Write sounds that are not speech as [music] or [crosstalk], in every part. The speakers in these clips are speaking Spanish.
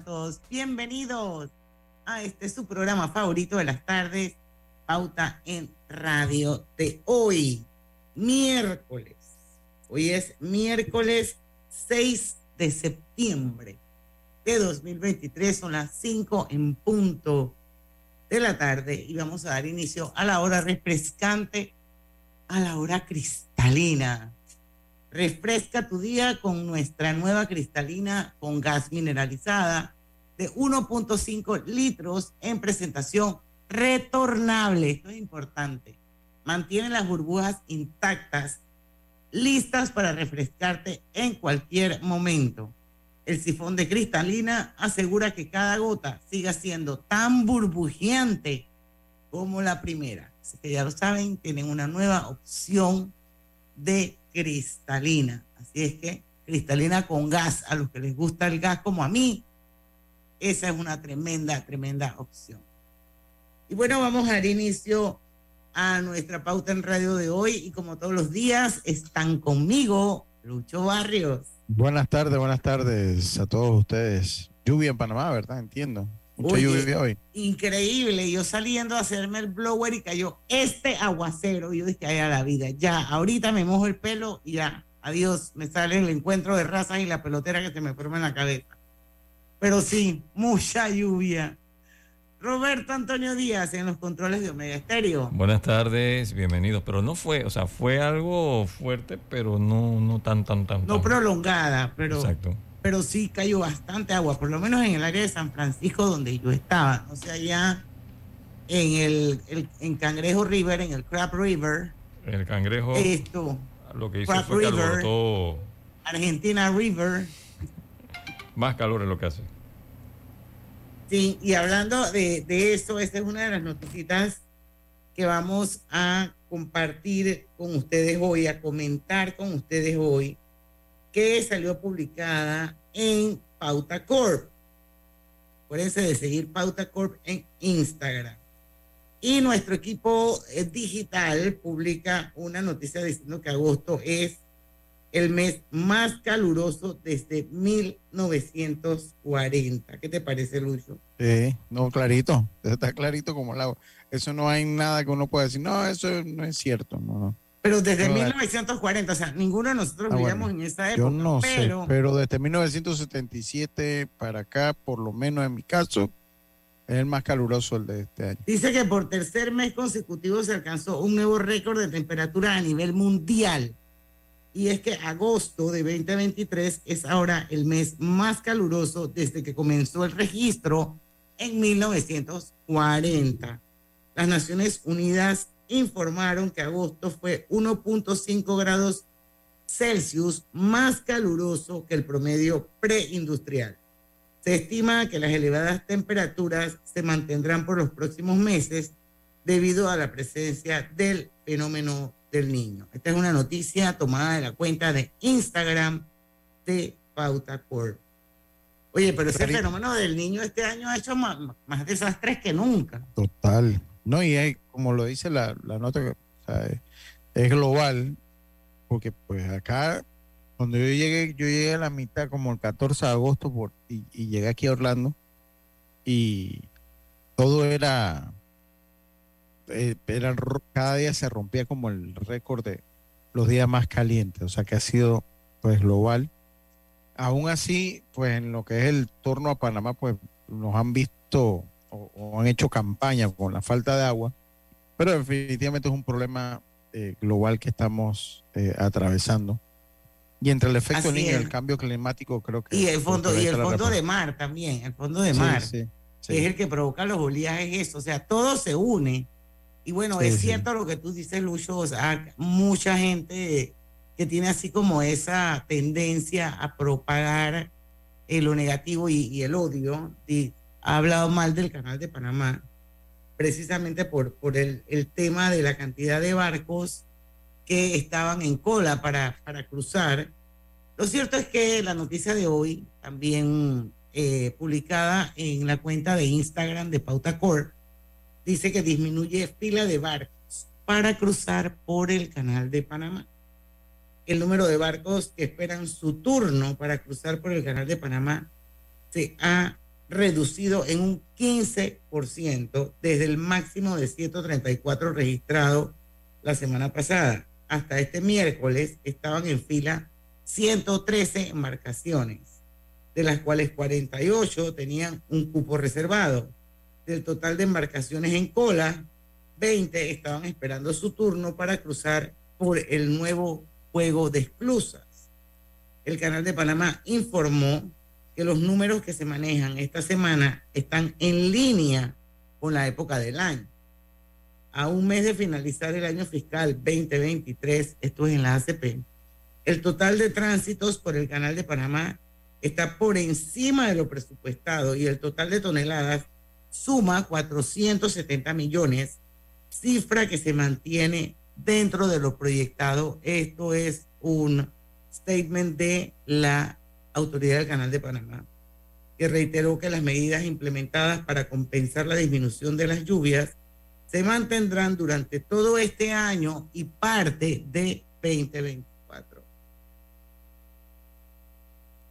Todos bienvenidos a este su programa favorito de las tardes, Pauta en Radio de hoy, miércoles. Hoy es miércoles 6 de septiembre de 2023, son las 5 en punto de la tarde y vamos a dar inicio a la hora refrescante, a la hora cristalina Refresca tu día con nuestra nueva cristalina con gas mineralizada de 1.5 litros en presentación retornable. Esto es importante. Mantiene las burbujas intactas, listas para refrescarte en cualquier momento. El sifón de cristalina asegura que cada gota siga siendo tan burbujeante como la primera. Así que ya lo saben, tienen una nueva opción de cristalina. Así es que cristalina con gas, a los que les gusta el gas como a mí, esa es una tremenda, tremenda opción. Y bueno, vamos a dar inicio a nuestra pauta en radio de hoy y como todos los días están conmigo Lucho Barrios. Buenas tardes, buenas tardes a todos ustedes. Lluvia en Panamá, ¿verdad? Entiendo. Mucha lluvia hoy. Increíble. Yo saliendo a hacerme el blower y cayó este aguacero. Yo dije, ay, a la vida, ya, ahorita me mojo el pelo y ya, adiós, me sale el encuentro de razas y la pelotera que se me forma en la cabeza. Pero sí, mucha lluvia. Roberto Antonio Díaz en los controles de Omega Estéreo. Buenas tardes, bienvenidos. Pero no fue, o sea, fue algo fuerte, pero no, no tan, tan, tan. No prolongada, pero. Exacto pero sí cayó bastante agua, por lo menos en el área de San Francisco donde yo estaba, o sea, allá en el, en Cangrejo River, en el Crab River. En el Cangrejo. Esto. Lo que hizo fue River, Argentina River. Más calor es lo que hace. Sí, y hablando de, de eso, esta es una de las noticias que vamos a compartir con ustedes hoy, a comentar con ustedes hoy que salió publicada en Pauta Corp. Acuérdense de seguir Pauta Corp en Instagram. Y nuestro equipo eh, digital publica una noticia diciendo que agosto es el mes más caluroso desde 1940. ¿Qué te parece, Lucho? Sí, no, clarito. Está clarito como el agua. Eso no hay nada que uno pueda decir, no, eso no es cierto. No, no. Pero desde 1940, o sea, ninguno de nosotros ah, vivíamos en esa época. Yo no sé, pero desde 1977 para acá, por lo menos en mi caso, es el más caluroso el de este año. Dice que por tercer mes consecutivo se alcanzó un nuevo récord de temperatura a nivel mundial. Y es que agosto de 2023 es ahora el mes más caluroso desde que comenzó el registro en 1940. Las Naciones Unidas informaron que agosto fue 1.5 grados Celsius más caluroso que el promedio preindustrial. Se estima que las elevadas temperaturas se mantendrán por los próximos meses debido a la presencia del fenómeno del niño. Esta es una noticia tomada de la cuenta de Instagram de Pauta Corp. Oye, pero ese fenómeno del niño este año ha hecho más, más desastres que nunca. Total. No, y como lo dice la, nota, es, global, porque pues acá, cuando yo llegué, yo llegué a la mitad como el 14 de agosto por, y, llegué aquí a Orlando y todo era, eh, era, cada día se rompía como el récord de los días más calientes, o sea que ha sido pues global. Aún así, pues en lo que es el torno a Panamá, pues nos han visto o, han hecho campaña con la falta de agua, pero definitivamente es un problema eh, global que estamos eh, atravesando. Y entre el efecto niño y el cambio climático, creo que. Y el fondo, y el fondo de mar también, el fondo de mar. es el que provoca los oleajes, eso. O sea, todo se une. Y bueno, es cierto lo que tú dices, Lucho. O sea, mucha gente que tiene así como esa tendencia a propagar eh, lo negativo y, el odio, y ha hablado mal del canal de Panamá, precisamente por, por el, el tema de la cantidad de barcos que estaban en cola para, para cruzar. Lo cierto es que la noticia de hoy, también eh, publicada en la cuenta de Instagram de Pauta Corp, dice que disminuye fila de barcos para cruzar por el canal de Panamá. El número de barcos que esperan su turno para cruzar por el canal de Panamá se ha reducido en un 15% desde el máximo de 134 registrado la semana pasada hasta este miércoles estaban en fila 113 embarcaciones, de las cuales 48 tenían un cupo reservado. Del total de embarcaciones en cola, 20 estaban esperando su turno para cruzar por el nuevo juego de esclusas. El Canal de Panamá informó que los números que se manejan esta semana están en línea con la época del año a un mes de finalizar el año fiscal 2023, esto es en la ACP, el total de tránsitos por el canal de Panamá está por encima de lo presupuestado y el total de toneladas suma 470 millones, cifra que se mantiene dentro de lo proyectado. Esto es un statement de la autoridad del canal de Panamá, que reiteró que las medidas implementadas para compensar la disminución de las lluvias se mantendrán durante todo este año y parte de 2024.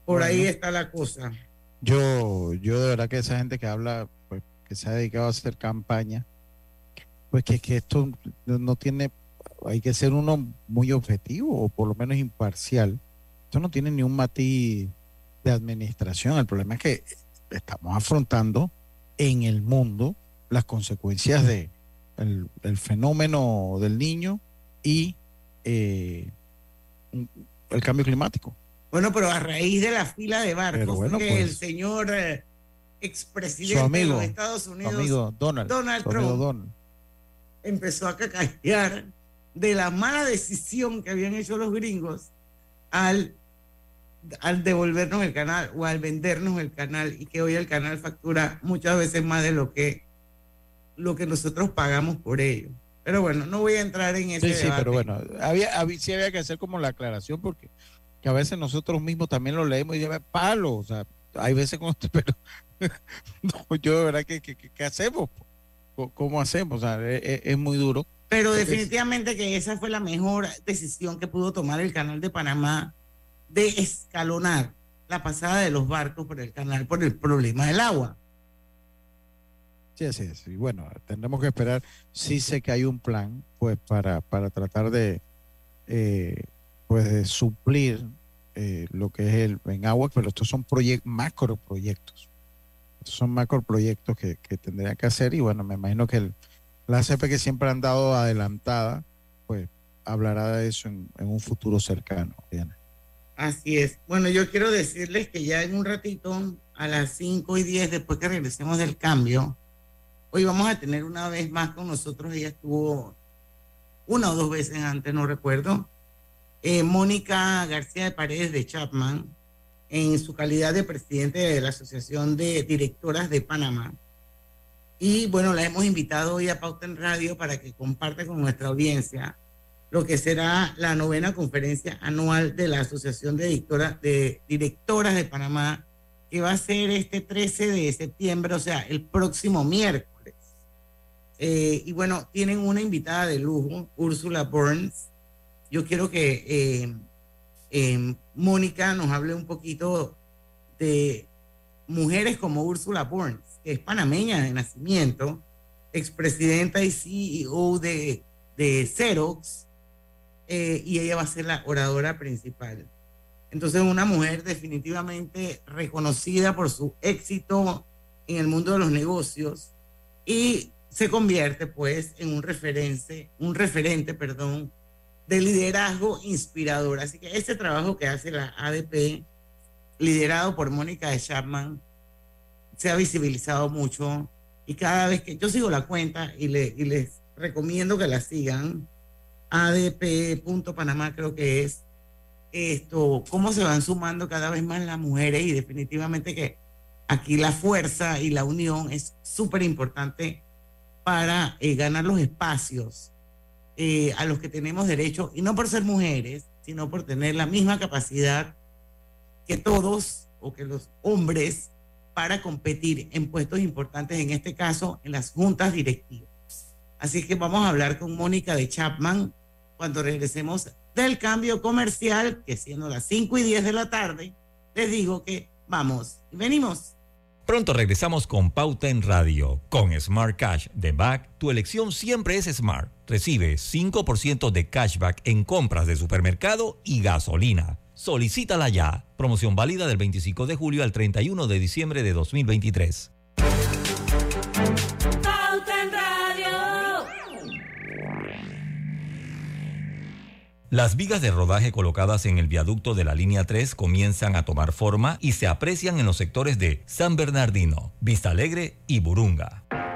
Por ahí está la cosa. Yo, yo de verdad que esa gente que habla, pues, que se ha dedicado a hacer campaña, pues que, que esto no tiene, hay que ser uno muy objetivo o por lo menos imparcial. Esto no tiene ni un matiz de administración. El problema es que estamos afrontando en el mundo las consecuencias de, el, fenómeno del niño y eh, el cambio climático. Bueno, pero a raíz de la fila de barcos, que pues, el señor eh, expresidente de los Estados Unidos, Donald, Trump, empezó a cacajear de la mala decisión que habían hecho los gringos al, al devolvernos el canal o al vendernos el canal y que hoy el canal factura muchas veces más de lo que lo que nosotros pagamos por ello. Pero bueno, no voy a entrar en ese sí, Sí, pero bueno, había, había, sí había que hacer como la aclaración porque que a veces nosotros mismos también lo leemos y lleva palo, o sea, hay veces con [laughs] pero no, yo de verdad que, que, hacemos, ¿cómo hacemos? O sea, es, e, es muy duro. Pero definitivamente que esa fue la mejor decisión que pudo tomar el canal de Panamá de escalonar la pasada de los barcos por el canal por el problema del agua. Sí, sí, sí. Bueno, tendremos que esperar. Sí sé que hay un plan, pues, para, para tratar de, eh, pues, de suplir eh, lo que es el en agua, pero estos son proyectos, macro proyectos. Estos son macro proyectos que, que tendrían que hacer y bueno, me imagino que el, la ACP que siempre han dado adelantada, pues hablará de eso en, un futuro cercano. Así es. Bueno, yo quiero decirles que ya en un ratito, a las 5 y 10, después que regresemos del cambio, Hoy vamos a tener una vez más con nosotros, ella estuvo una o dos veces antes, no recuerdo, eh, Mónica García de Paredes de Chapman, en su calidad de presidente de la Asociación de Directoras de Panamá. Y bueno, la hemos invitado hoy a Pauta en Radio para que comparte con nuestra audiencia lo que será la novena conferencia anual de la Asociación de Directoras de, Directoras de Panamá, que va a ser este 13 de septiembre, o sea, el próximo miércoles. Eh, y bueno, tienen una invitada de lujo, Úrsula Burns. Yo quiero que eh, eh, Mónica nos hable un poquito de mujeres como Úrsula Burns, que es panameña de nacimiento, expresidenta y CEO de, de Xerox, y ella va a ser la oradora principal. Entonces, una mujer definitivamente reconocida por su éxito en el mundo de los negocios y se convierte pues en un referente, un referente, perdón, de liderazgo inspirador. Así que ese trabajo que hace la ADP, liderado por Mónica de Chapman, se ha visibilizado mucho y cada vez que yo sigo la cuenta y, le, y les recomiendo que la sigan, adp.panamá creo que es, esto, cómo se van sumando cada vez más las mujeres y definitivamente que aquí la fuerza y la unión es súper importante para eh, ganar los espacios eh, a los que tenemos derecho, y no por ser mujeres, sino por tener la misma capacidad que todos o que los hombres para competir en puestos importantes, en este caso en las juntas directivas. Así que vamos a hablar con Mónica de Chapman cuando regresemos del cambio comercial, que siendo las 5 y 10 de la tarde, les digo que vamos y venimos. Pronto regresamos con Pauta en Radio. Con Smart Cash de Back, tu elección siempre es Smart. Recibe 5% de cashback en compras de supermercado y gasolina. Solicítala ya. Promoción válida del 25 de julio al 31 de diciembre de 2023. Las vigas de rodaje colocadas en el viaducto de la línea 3 comienzan a tomar forma y se aprecian en los sectores de San Bernardino, Vista Alegre y Burunga.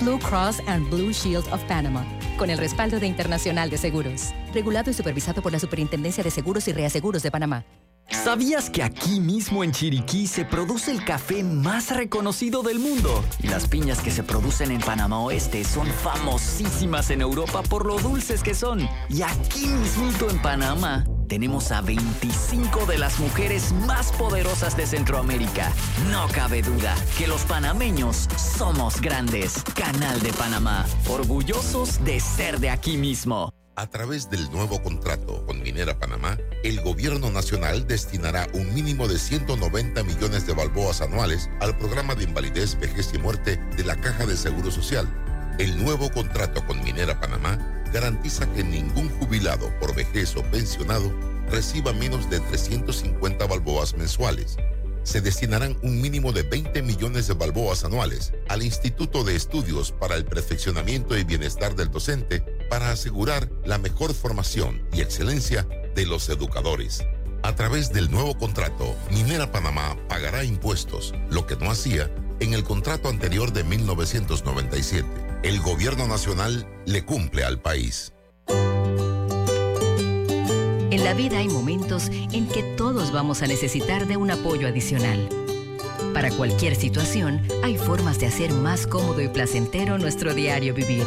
Blue Cross and Blue Shield of Panama con el respaldo de Internacional de Seguros. Regulado y supervisado por la Superintendencia de Seguros y Reaseguros de Panamá. ¿Sabías que aquí mismo en Chiriquí se produce el café más reconocido del mundo? Y las piñas que se producen en Panamá Oeste son famosísimas en Europa por lo dulces que son. Y aquí mismito en Panamá tenemos a 25 de las mujeres más poderosas de Centroamérica. No cabe duda que los panameños somos grandes. Canal de Panamá, orgullosos de ser de aquí mismo. A través del nuevo contrato con Minera Panamá, el gobierno nacional destinará un mínimo de 190 millones de balboas anuales al programa de invalidez, vejez y muerte de la Caja de Seguro Social. El nuevo contrato con Minera Panamá garantiza que ningún jubilado por vejez o pensionado reciba menos de 350 balboas mensuales. Se destinarán un mínimo de 20 millones de balboas anuales al Instituto de Estudios para el Perfeccionamiento y Bienestar del Docente para asegurar la mejor formación y excelencia de los educadores. A través del nuevo contrato, Minera Panamá pagará impuestos, lo que no hacía en el contrato anterior de 1997. El gobierno nacional le cumple al país. En la vida hay momentos en que todos vamos a necesitar de un apoyo adicional. Para cualquier situación, hay formas de hacer más cómodo y placentero nuestro diario vivir.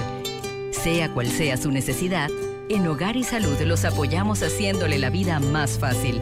Sea cual sea su necesidad, en Hogar y Salud los apoyamos haciéndole la vida más fácil,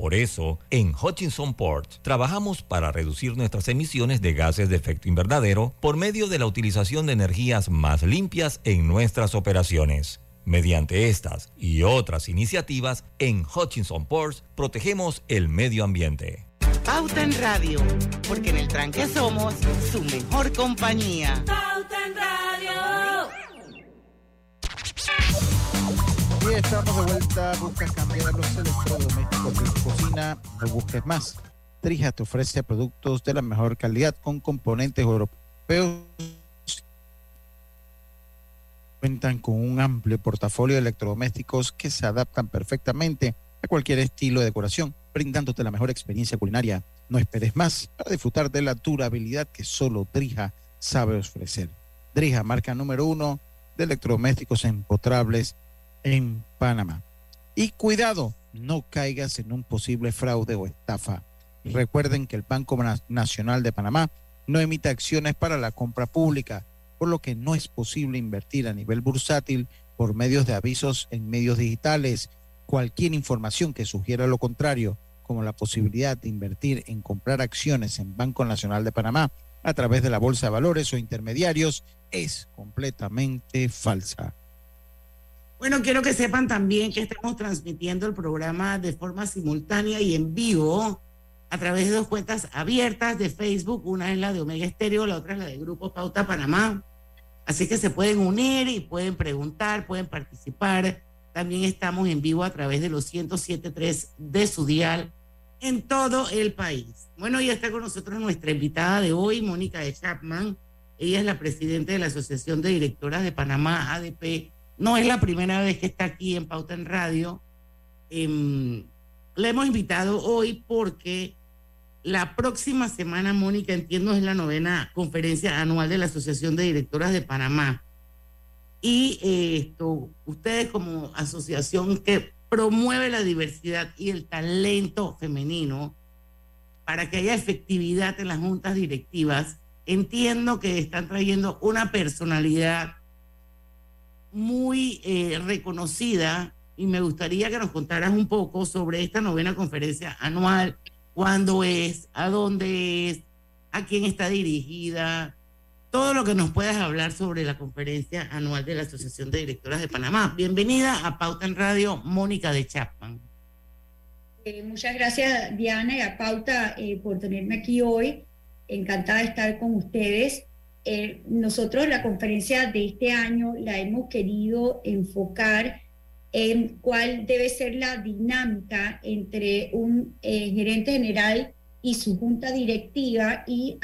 Por eso, en Hutchinson Port trabajamos para reducir nuestras emisiones de gases de efecto invernadero por medio de la utilización de energías más limpias en nuestras operaciones. Mediante estas y otras iniciativas, en Hutchinson Ports protegemos el medio ambiente. Pauta en Radio, porque en el tranque somos su mejor compañía. Pauta en Radio. Y estamos de vuelta. Buscas cambiar los electrodomésticos de tu cocina. No busques más. Trija te ofrece productos de la mejor calidad con componentes europeos. Cuentan con un amplio portafolio de electrodomésticos que se adaptan perfectamente a cualquier estilo de decoración, brindándote la mejor experiencia culinaria. No esperes más para disfrutar de la durabilidad que solo Drija sabe ofrecer. Drija, marca número uno de electrodomésticos empotrables en Panamá. Y cuidado, no caigas en un posible fraude o estafa. Recuerden que el Banco Nacional de Panamá no emite acciones para la compra pública, por lo que no es posible invertir a nivel bursátil por medios de avisos en medios digitales Cualquier información que sugiera lo contrario, como la posibilidad de invertir en comprar acciones en Banco Nacional de Panamá a través de la Bolsa de Valores o intermediarios, es completamente falsa. Bueno, quiero que sepan también que estamos transmitiendo el programa de forma simultánea y en vivo a través de dos cuentas abiertas de Facebook. Una es la de Omega Estéreo, la otra es la de Grupo Pauta Panamá. Así que se pueden unir y pueden preguntar, pueden participar también estamos en vivo a través de los 107.3 de su dial en todo el país. Bueno, ya está con nosotros nuestra invitada de hoy, Mónica de Chapman. Ella es la presidenta de la Asociación de Directoras de Panamá, ADP. No es la primera vez que está aquí en Pauta en Radio. Eh, la hemos invitado hoy porque la próxima semana, Mónica, entiendo, es la novena conferencia anual de la Asociación de Directoras de Panamá. Y eh, esto, ustedes como asociación que promueve la diversidad y el talento femenino para que haya efectividad en las juntas directivas, entiendo que están trayendo una personalidad muy eh, reconocida y me gustaría que nos contaras un poco sobre esta novena conferencia anual, cuándo es, a dónde es, a quién está dirigida, todo lo que nos puedas hablar sobre la conferencia anual de la Asociación de Directoras de Panamá. Bienvenida a Pauta en Radio, Mónica de Chapman. Eh, muchas gracias, Diana, y a Pauta eh, por tenerme aquí hoy. Encantada de estar con ustedes. Eh, nosotros la conferencia de este año la hemos querido enfocar en cuál debe ser la dinámica entre un gerente general y su junta directiva y,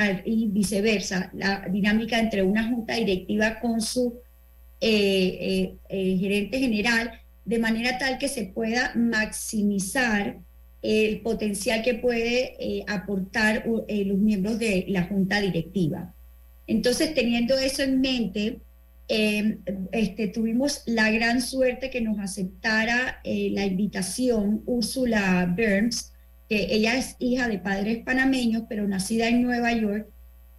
viceversa, la dinámica entre una junta directiva con su eh, eh, eh, gerente general, de manera tal que se pueda maximizar el potencial que puede aportar los miembros de la junta directiva. Entonces, teniendo eso en mente, este, tuvimos la gran suerte que nos aceptara la invitación Úrsula Burns, que ella es hija de padres panameños, pero nacida en Nueva York,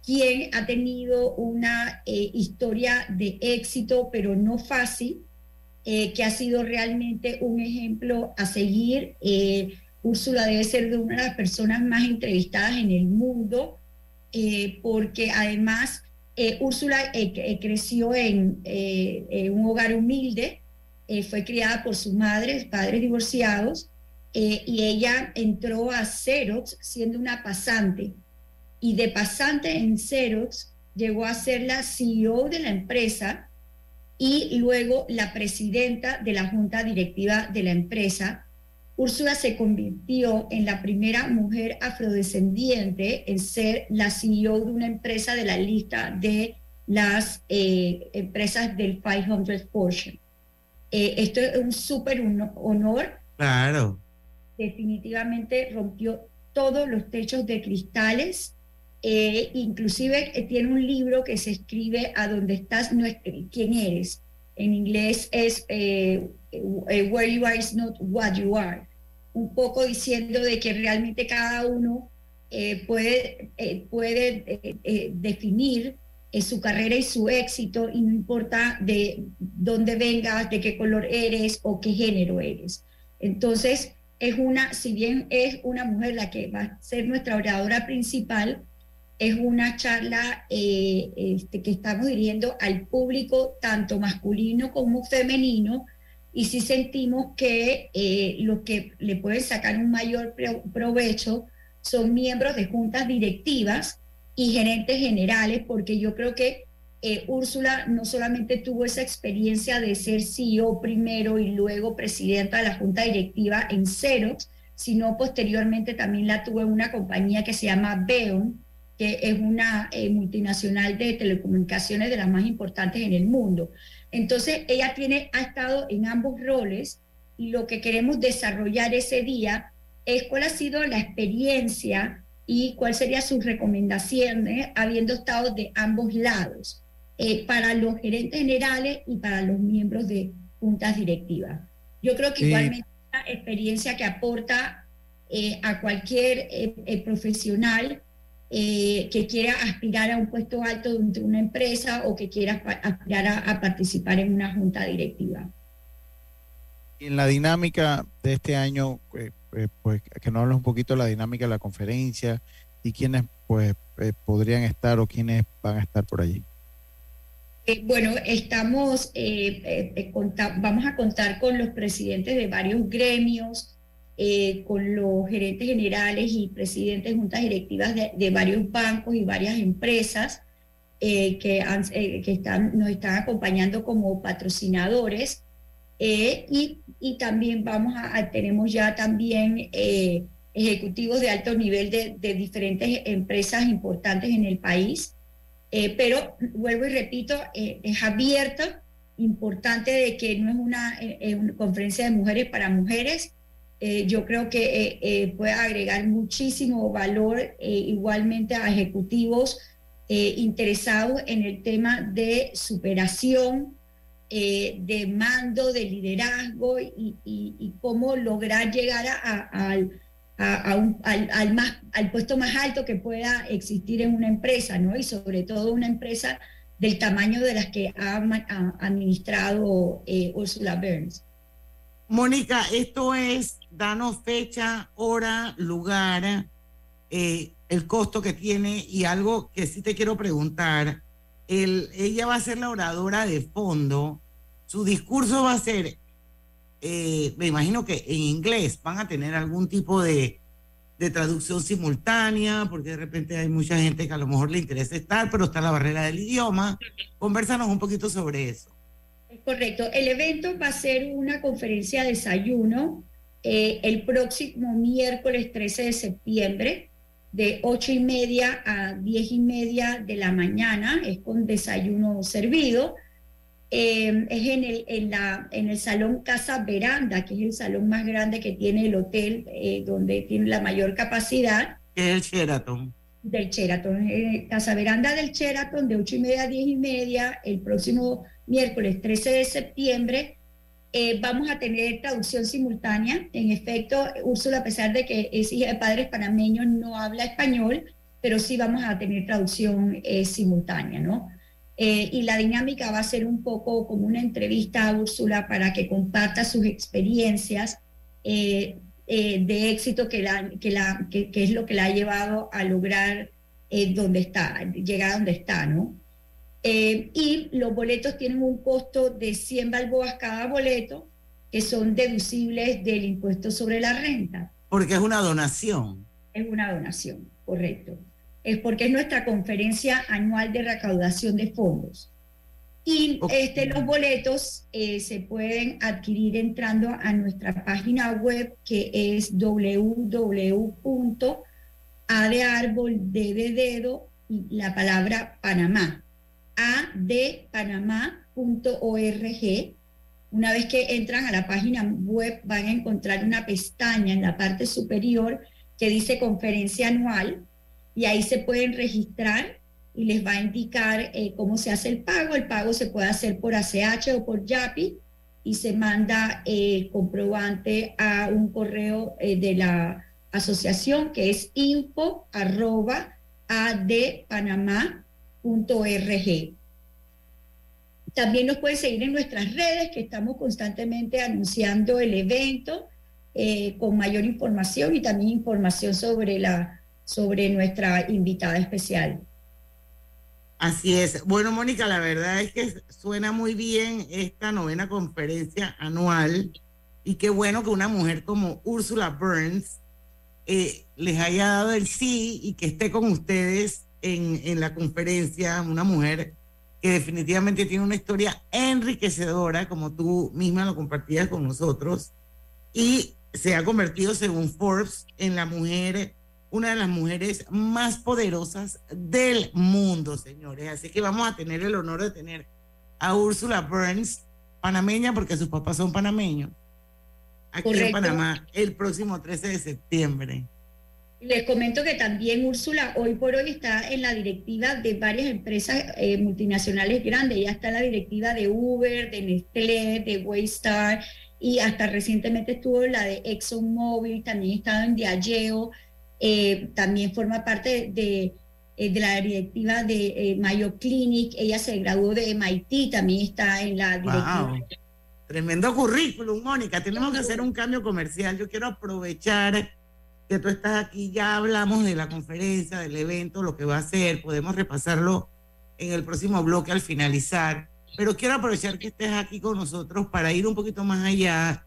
quien ha tenido una eh, historia de éxito, pero no fácil, eh, que ha sido realmente un ejemplo a seguir. Eh, Úrsula debe ser de una de las personas más entrevistadas en el mundo, porque además Úrsula creció en, en, un hogar humilde, fue criada por sus madres, padres divorciados, eh, y ella entró a Xerox siendo una pasante y de pasante en Xerox llegó a ser la CEO de la empresa y luego la presidenta de la junta directiva de la empresa. Úrsula se convirtió en la primera mujer afrodescendiente en ser la CEO de una empresa de la lista de las eh, empresas del 500 Fortune. Eh, esto es un súper honor. Claro definitivamente rompió todos los techos de cristales. Eh, inclusive eh, tiene un libro que se escribe a donde estás, no quién eres. En inglés es eh, Where you are is not what you are. Un poco diciendo de que realmente cada uno puede, puede definir su carrera y su éxito y no importa de dónde vengas, de qué color eres o qué género eres. Entonces, es una, si bien es una mujer la que va a ser nuestra oradora principal, es una charla eh, este, que estamos dirigiendo al público tanto masculino como femenino y si sentimos que eh, los que le pueden sacar un mayor provecho son miembros de juntas directivas y gerentes generales, porque yo creo que eh, Úrsula no solamente tuvo esa experiencia de ser CEO primero y luego presidenta de la junta directiva en Xerox, sino posteriormente también la tuvo en una compañía que se llama Beon, que es una eh, multinacional de telecomunicaciones de las más importantes en el mundo. Entonces, ella tiene, ha estado en ambos roles y lo que queremos desarrollar ese día es cuál ha sido la experiencia y cuál sería sus recomendaciones habiendo estado de ambos lados eh, para los gerentes generales y para los miembros de juntas directivas. Yo creo que igualmente es una experiencia que aporta eh, a cualquier profesional eh, que quiera aspirar a un puesto alto dentro de una empresa o que quiera aspirar a, participar en una junta directiva. En la dinámica de este año, eh, eh, pues que nos hables un poquito de la dinámica de la conferencia y quiénes pues podrían estar o quiénes van a estar por allí. bueno, estamos, vamos a contar con los presidentes de varios gremios, eh, con los gerentes generales y presidentes de juntas directivas de, varios bancos y varias empresas eh, que, eh, que están, nos están acompañando como patrocinadores. Y, y, también vamos a, tenemos ya también ejecutivos de alto nivel de, de, diferentes empresas importantes en el país. pero vuelvo y repito, es abierta, importante de que no es una, una conferencia de mujeres para mujeres, eh, yo creo que eh, eh, puede agregar muchísimo valor igualmente a ejecutivos interesados en el tema de superación, de mando, de liderazgo y, cómo lograr llegar al, al, más, al puesto más alto que pueda existir en una empresa, ¿no? Y sobre todo una empresa del tamaño de las que ha, ha administrado Ursula Burns. Mónica, esto es, danos fecha, hora, lugar, eh, el costo que tiene y algo que sí te quiero preguntar. El, ella va a ser la oradora de fondo. Su discurso va a ser, eh, me imagino que en inglés van a tener algún tipo de, de traducción simultánea, porque de repente hay mucha gente que a lo mejor le interesa estar, pero está la barrera del idioma. Conversanos un poquito sobre eso. Correcto. El evento va a ser una conferencia de desayuno eh, el próximo miércoles 13 de septiembre, de 8 y media a 10 y media de la mañana, es con desayuno servido. Eh, es en el, en, la, en el Salón Casa Veranda, que es el salón más grande que tiene el hotel, eh, donde tiene la mayor capacidad. Es el Sheraton. Del Sheraton, Casa Veranda del Sheraton, de 8 y media a 10 y media, el próximo miércoles 13 de septiembre, eh, vamos a tener traducción simultánea. En efecto, Úrsula, a pesar de que es hija de padres panameños, no habla español, pero sí vamos a tener traducción eh, simultánea, ¿no? Eh, y la dinámica va a ser un poco como una entrevista a Úrsula para que comparta sus experiencias de éxito que, la, que, es lo que la ha llevado a lograr donde está, llegar a donde está, ¿no? Eh, y los boletos tienen un costo de 100 balboas cada boleto, que son deducibles del impuesto sobre la renta. Porque es una donación. Es una donación, correcto. Es porque es nuestra conferencia anual de recaudación de fondos. Y este, los boletos eh, se pueden adquirir entrando a nuestra página web que es www.a de árbol, de dedo y la palabra Panamá adpanamá.org. Una vez que entran a la página web van a encontrar una pestaña en la parte superior que dice conferencia anual y ahí se pueden registrar y les va a indicar eh, cómo se hace el pago. El pago se puede hacer por ACH o por YAPI y se manda el comprobante a un correo eh, de la asociación que es info arroba adpanamá .org. También nos pueden seguir en nuestras redes, que estamos constantemente anunciando el evento eh, con mayor información y también información sobre, la, sobre nuestra invitada especial. Así es. Bueno, Mónica, la verdad es que suena muy bien esta novena conferencia anual y qué bueno que una mujer como Ursula Burns eh, les haya dado el sí y que esté con ustedes en, en la conferencia, una mujer que definitivamente tiene una historia enriquecedora, como tú misma lo compartías con nosotros, y se ha convertido, según Forbes, en la mujer, una de las mujeres más poderosas del mundo, señores. Así que vamos a tener el honor de tener a Úrsula Burns, panameña, porque sus papás son panameños, aquí en Panamá, el próximo 13 de septiembre. Les comento que también Úrsula hoy por hoy está en la directiva de varias empresas eh, multinacionales grandes. Ella está en la directiva de Uber, de Nestlé, de Waystar y hasta recientemente estuvo la de ExxonMobil, también ha estado en Diageo, eh, también forma parte de, eh, de la directiva de Mayo Clinic. Ella se graduó de MIT, también está en la directiva. Tremendo currículum, Mónica. Tenemos que hacer un cambio comercial. Yo quiero aprovechar que tú estás aquí, ya hablamos de la conferencia, del evento, lo que va a ser, podemos repasarlo en el próximo bloque al finalizar, pero quiero aprovechar que estés aquí con nosotros para ir un poquito más allá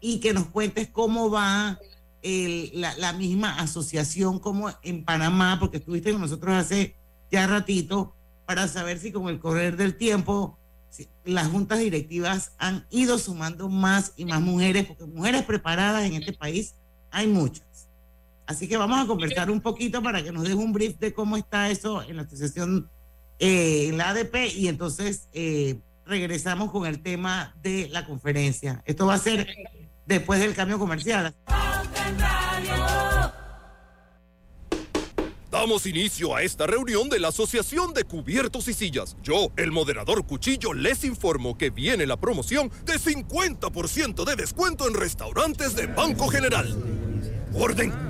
y que nos cuentes cómo va la, misma asociación como en Panamá, porque estuviste con nosotros hace ya ratito, para saber si con el correr del tiempo las juntas directivas han ido sumando más y más mujeres, porque mujeres preparadas en este país hay muchas. Así que vamos a conversar un poquito para que nos deje un brief de cómo está eso en la asociación, eh, en la ADP, y entonces eh, regresamos con el tema de la conferencia. Esto va a ser después del cambio comercial. Damos inicio a esta reunión de la Asociación de Cubiertos y Sillas. Yo, el moderador Cuchillo, les informo que viene la promoción de 50% de descuento en restaurantes de Banco General. ¡Orden!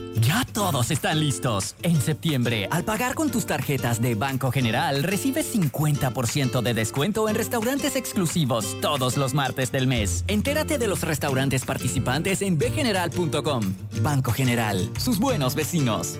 Ya todos están listos. En septiembre, al pagar con tus tarjetas de Banco General, recibes 50% de descuento en restaurantes exclusivos todos los martes del mes. Entérate de los restaurantes participantes en bgeneral.com. Banco General, sus buenos vecinos.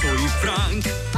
Swydd Frank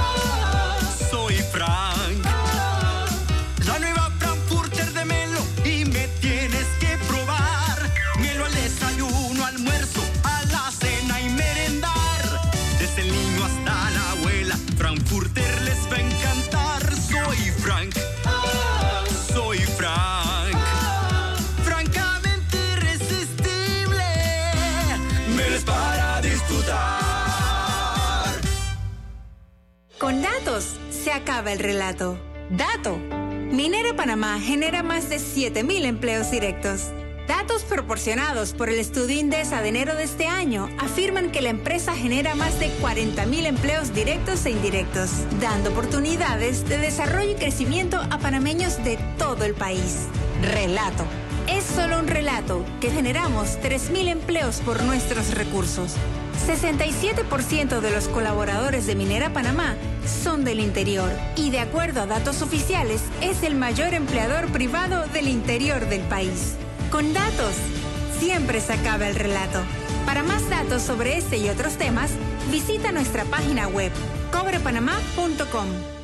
Con datos se acaba el relato. Dato. Minera Panamá genera más de 7.000 empleos directos. Datos proporcionados por el estudio Indesa de enero de este año afirman que la empresa genera más de 40.000 empleos directos e indirectos, dando oportunidades de desarrollo y crecimiento a panameños de todo el país. Relato. Es solo un relato que generamos 3.000 empleos por nuestros recursos. 67% de los colaboradores de Minera Panamá son del interior y de acuerdo a datos oficiales es el mayor empleador privado del interior del país. Con datos, siempre se acaba el relato. Para más datos sobre este y otros temas, visita nuestra página web cobrepanamá.com.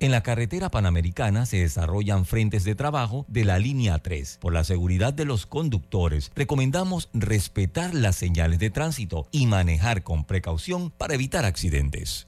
En la carretera panamericana se desarrollan frentes de trabajo de la línea 3. Por la seguridad de los conductores, recomendamos respetar las señales de tránsito y manejar con precaución para evitar accidentes.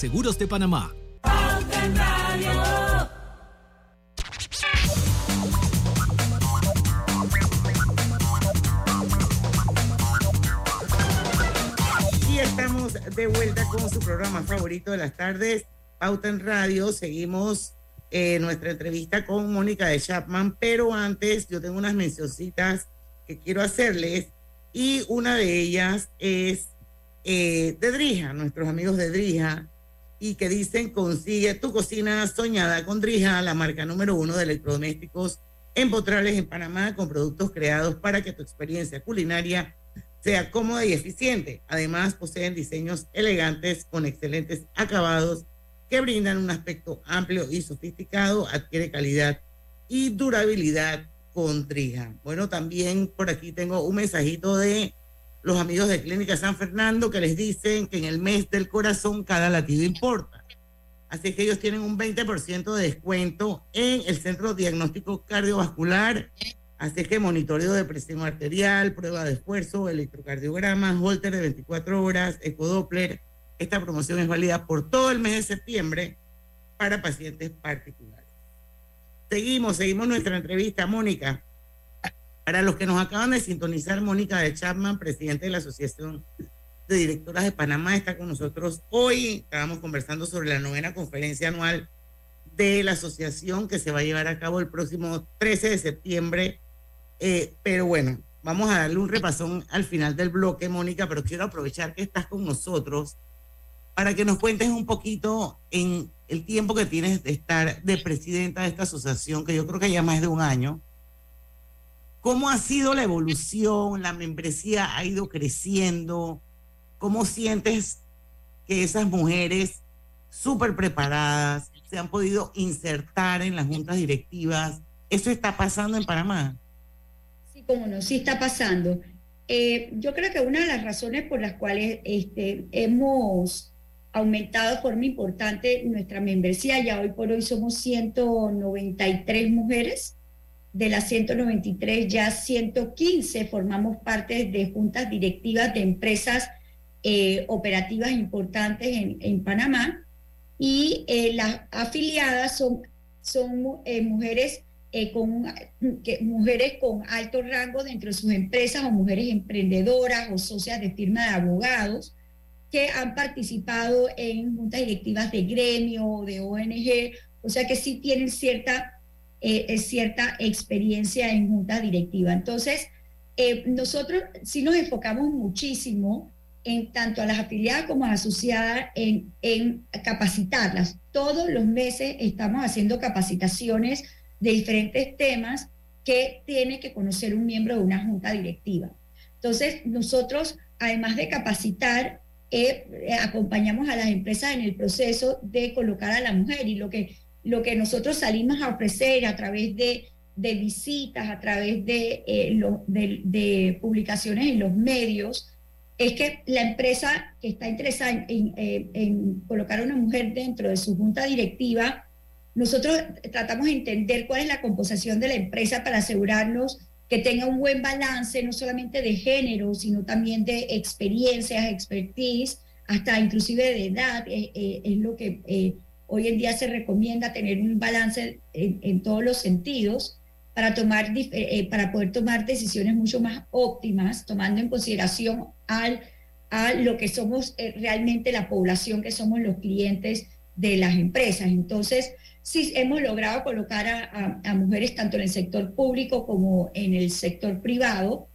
de Panamá. Y estamos de vuelta con su programa favorito de las tardes, Pauta en Radio. Seguimos eh, nuestra entrevista con Mónica de Chapman, pero antes yo tengo unas mencioncitas que quiero hacerles y una de ellas es eh, de Drija, nuestros amigos de Drija, y que dicen consigue tu cocina soñada con Drija, la marca número uno de electrodomésticos empotrables en Panamá con productos creados para que tu experiencia culinaria sea cómoda y eficiente. Además, poseen diseños elegantes con excelentes acabados que brindan un aspecto amplio y sofisticado, adquiere calidad y durabilidad con Drija. Bueno, también por aquí tengo un mensajito de los amigos de Clínica San Fernando que les dicen que en el mes del corazón cada latido importa. Así que ellos tienen un 20% de descuento en el Centro Diagnóstico Cardiovascular. Así que monitoreo de presión arterial, prueba de esfuerzo, electrocardiograma, holter de 24 horas, ecodoppler. Esta promoción es válida por todo el mes de septiembre para pacientes particulares. Seguimos, seguimos nuestra entrevista, Mónica. Para los que nos acaban de sintonizar, Mónica de Chapman, presidente de la Asociación de Directoras de Panamá, está con nosotros hoy. Estábamos conversando sobre la novena conferencia anual de la asociación que se va a llevar a cabo el próximo 13 de septiembre. Eh, pero bueno, vamos a darle un repasón al final del bloque, Mónica, pero quiero aprovechar que estás con nosotros para que nos cuentes un poquito en el tiempo que tienes de estar de presidenta de esta asociación, que yo creo que ya más de un año. ¿Cómo ha sido la evolución? ¿La membresía ha ido creciendo? ¿Cómo sientes que esas mujeres súper preparadas se han podido insertar en las juntas directivas? ¿Eso está pasando en Panamá? Sí, como no, sí está pasando. Eh, yo creo que una de las razones por las cuales este, hemos aumentado de forma importante nuestra membresía, ya hoy por hoy somos 193 mujeres, de las 193 ya 115 formamos parte de juntas directivas de empresas eh, operativas importantes en, en Panamá. Y eh, las afiliadas son, son eh, mujeres, con, que, mujeres con alto rango dentro de sus empresas o mujeres emprendedoras o socias de firma de abogados que han participado en juntas directivas de gremio o de ONG, o sea que sí tienen cierta eh, cierta experiencia en junta directiva. Entonces, eh, nosotros sí nos enfocamos muchísimo en tanto a las afiliadas como a las asociadas en, capacitarlas. Todos los meses estamos haciendo capacitaciones de diferentes temas que tiene que conocer un miembro de una junta directiva. Entonces, nosotros, además de capacitar, eh, eh, acompañamos a las empresas en el proceso de colocar a la mujer y lo que, lo que nosotros salimos a ofrecer a través de, de visitas, a través de, eh, de, de, publicaciones en los medios, es que la empresa que está interesada en, en colocar a una mujer dentro de su junta directiva, nosotros tratamos de entender cuál es la composición de la empresa para asegurarnos que tenga un buen balance, no solamente de género, sino también de experiencias, expertise, hasta inclusive de edad, eh, eh, es lo que eh, hoy en día se recomienda tener un balance en, todos los sentidos para, tomar, para poder tomar decisiones mucho más óptimas, tomando en consideración al, a lo que somos realmente la población, que somos los clientes de las empresas. Entonces, sí hemos logrado colocar a, mujeres tanto en el sector público como en el sector privado.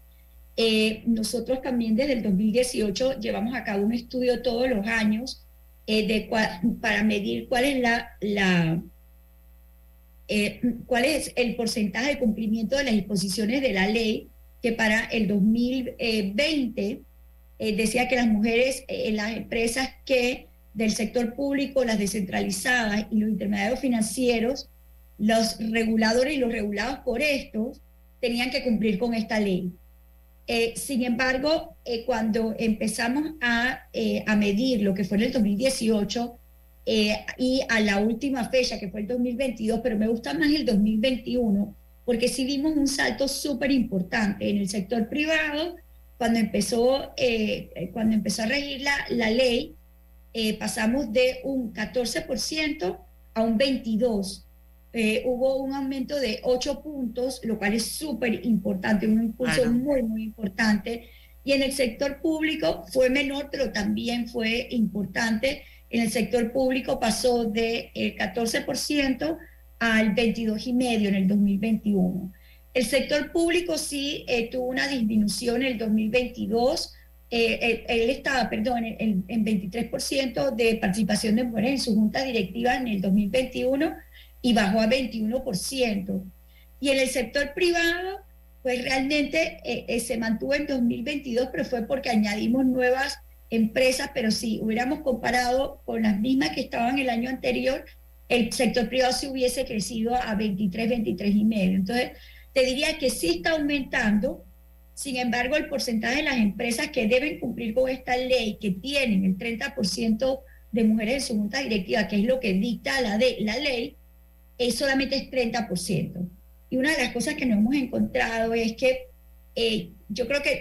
Eh, nosotros también desde el 2018 llevamos a cabo un estudio todos los años eh, para medir cuál es la, eh, cuál es el porcentaje de cumplimiento de las disposiciones de la ley que para el 2020 decía que las mujeres las empresas que del sector público, las descentralizadas y los intermediarios financieros, los reguladores y los regulados por estos tenían que cumplir con esta ley. Eh, sin embargo, eh, cuando empezamos a, eh, a, medir lo que fue en el 2018 y a la última fecha, que fue el 2022, pero me gusta más el 2021, porque sí vimos un salto súper importante en el sector privado, cuando empezó, cuando empezó a regir la, la ley, eh, pasamos de un 14% a un 22%. Eh, hubo un aumento de 8 puntos, lo cual es súper importante, un impulso muy, muy importante. Y en el sector público fue menor, pero también fue importante. En el sector público pasó de 14% al 22,5% en el 2021. El sector público sí eh, tuvo una disminución en el 2022 eh, él, estaba, perdón, en, en 23% de participación de mujeres en su junta directiva en el 2021 y bajó a 21%. Y en el sector privado, pues realmente eh, eh, se mantuvo en 2022, pero fue porque añadimos nuevas empresas, pero si hubiéramos comparado con las mismas que estaban el año anterior, el sector privado se hubiese crecido a 23, 23 y medio. Entonces, te diría que sí está aumentando, sin embargo, el porcentaje de las empresas que deben cumplir con esta ley, que tienen el 30% de mujeres en su junta directiva, que es lo que dicta la, de, la ley, es solamente es 30%. Y una de las cosas que nos hemos encontrado es que eh, yo creo que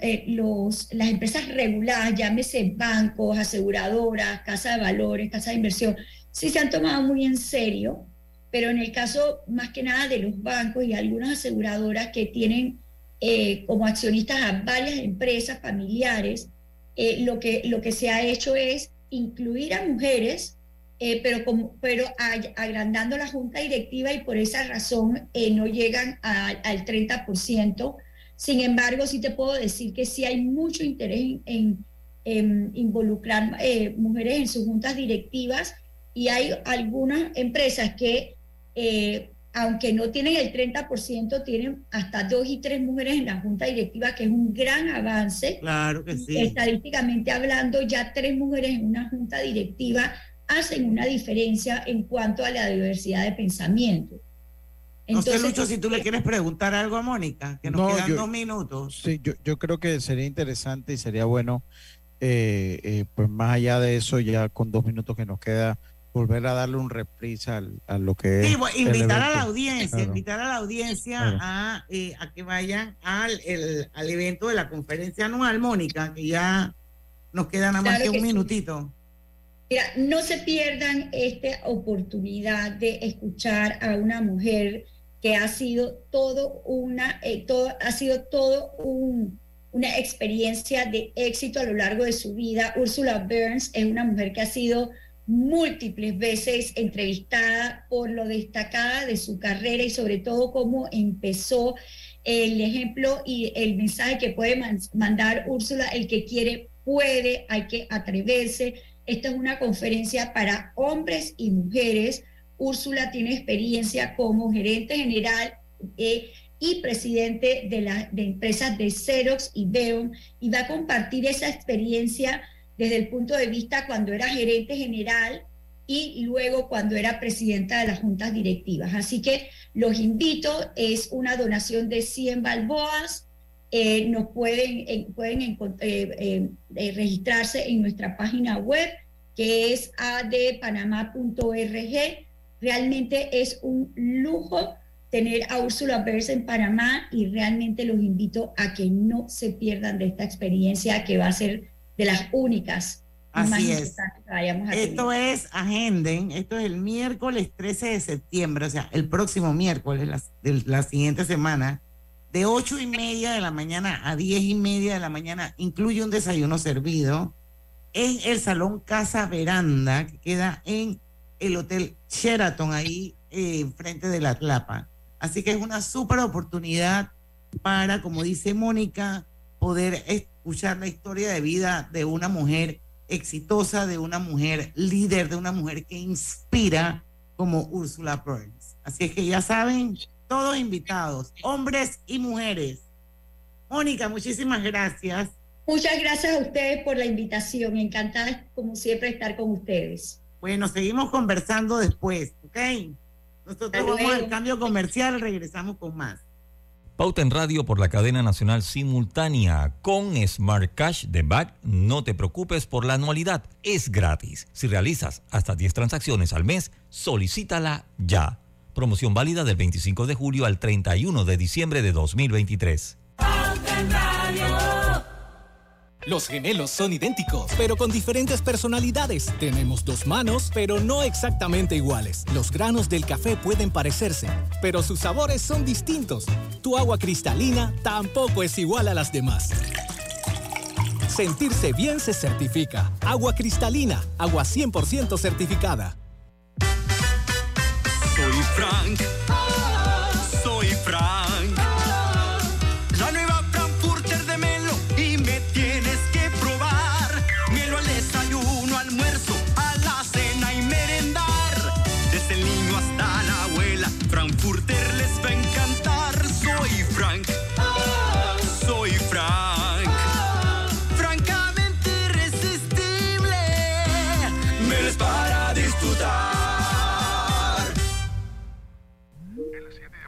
eh, los, las empresas reguladas, llámese bancos, aseguradoras, casas de valores, casas de inversión, sí se han tomado muy en serio, pero en el caso más que nada de los bancos y algunas aseguradoras que tienen eh, como accionistas a varias empresas familiares, eh, lo, que, lo que se ha hecho es incluir a mujeres, eh, pero, como, pero agrandando la junta directiva y por esa razón no llegan al 30%. Sin embargo, sí te puedo decir que sí hay mucho interés en, en involucrar mujeres en sus juntas directivas y hay algunas empresas que aunque no tienen el 30%, tienen hasta dos y tres mujeres en la junta directiva, que es un gran avance. Claro que sí. Estadísticamente hablando, ya tres mujeres en una junta directiva hacen una diferencia en cuanto a la diversidad de pensamiento. Entonces, no sé, Lucho, si tú le quieres preguntar algo a Mónica, que nos quedan dos minutos. Sí, yo, yo creo que sería interesante y sería bueno, eh, eh, pues más allá de eso, ya con dos minutos que nos queda, volver a darle un reprisa a lo que es. invitar a la audiencia, invitar a la audiencia a, eh, a que vayan al, al evento de la conferencia anual, Mónica, que ya nos queda nada más que un minutito. Mira, no se pierdan esta oportunidad de escuchar a una mujer que ha sido todo una, eh, todo, ha sido todo un, una experiencia de éxito a lo largo de su vida. Ursula Burns es una mujer que ha sido múltiples veces entrevistada por lo destacada de su carrera y sobre todo cómo empezó el ejemplo y el mensaje que puede mandar Úrsula, el que quiere puede, hay que atreverse. Esta es una conferencia para hombres y mujeres. Úrsula tiene experiencia como gerente general eh, y presidente de, la, de empresas de Xerox y Beon y va a compartir esa experiencia desde el punto de vista cuando era gerente general y luego cuando era presidenta de las juntas directivas. Así que los invito, es una donación de 100 balboas, eh, nos pueden, eh, pueden eh, registrarse en nuestra página web que es adpanamá.org. Realmente es un lujo tener a Úrsula Bers en Panamá y realmente los invito a que no se pierdan de esta experiencia que va a ser de las únicas. Así es. esto es, agenden, esto es el miércoles 13 de septiembre, o sea, el próximo miércoles, la, de la siguiente semana, de 8 y media de la mañana a 10 y media de la mañana, incluye un desayuno servido en el Salón Casa Veranda, que queda en el Hotel Sheraton, ahí eh, enfrente de la Tlapa. Así que es una súper oportunidad para, como dice Mónica, poder escuchar la historia de vida de una mujer exitosa, de una mujer líder, de una mujer que inspira como Úrsula Burns. Así es que ya saben, todos invitados, hombres y mujeres. Mónica, muchísimas gracias. Muchas gracias a ustedes por la invitación. Encantada, como siempre, estar con ustedes. Bueno, seguimos conversando después, ¿ok? Nosotros vamos al cambio comercial, regresamos con más. Pauta en radio por la cadena nacional simultánea con Smart Cash de Back. No te preocupes por la anualidad, es gratis. Si realizas hasta 10 transacciones al mes, solicítala ya. Promoción válida del 25 de julio al 31 de diciembre de 2023. Pauta en radio. Los gemelos son idénticos, pero con diferentes personalidades. Tenemos dos manos, pero no exactamente iguales. Los granos del café pueden parecerse, pero sus sabores son distintos. Tu agua cristalina tampoco es igual a las demás. Sentirse bien se certifica. Agua cristalina, agua 100% certificada. Frank.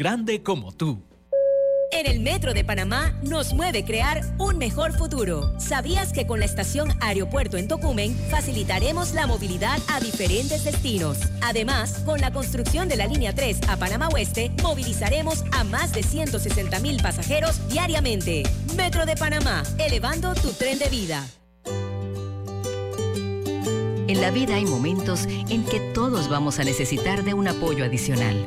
Grande como tú. En el Metro de Panamá nos mueve crear un mejor futuro. ¿Sabías que con la estación Aeropuerto en Tocumen facilitaremos la movilidad a diferentes destinos? Además, con la construcción de la línea 3 a Panamá Oeste, movilizaremos a más de 160 mil pasajeros diariamente. Metro de Panamá, elevando tu tren de vida. En la vida hay momentos en que todos vamos a necesitar de un apoyo adicional.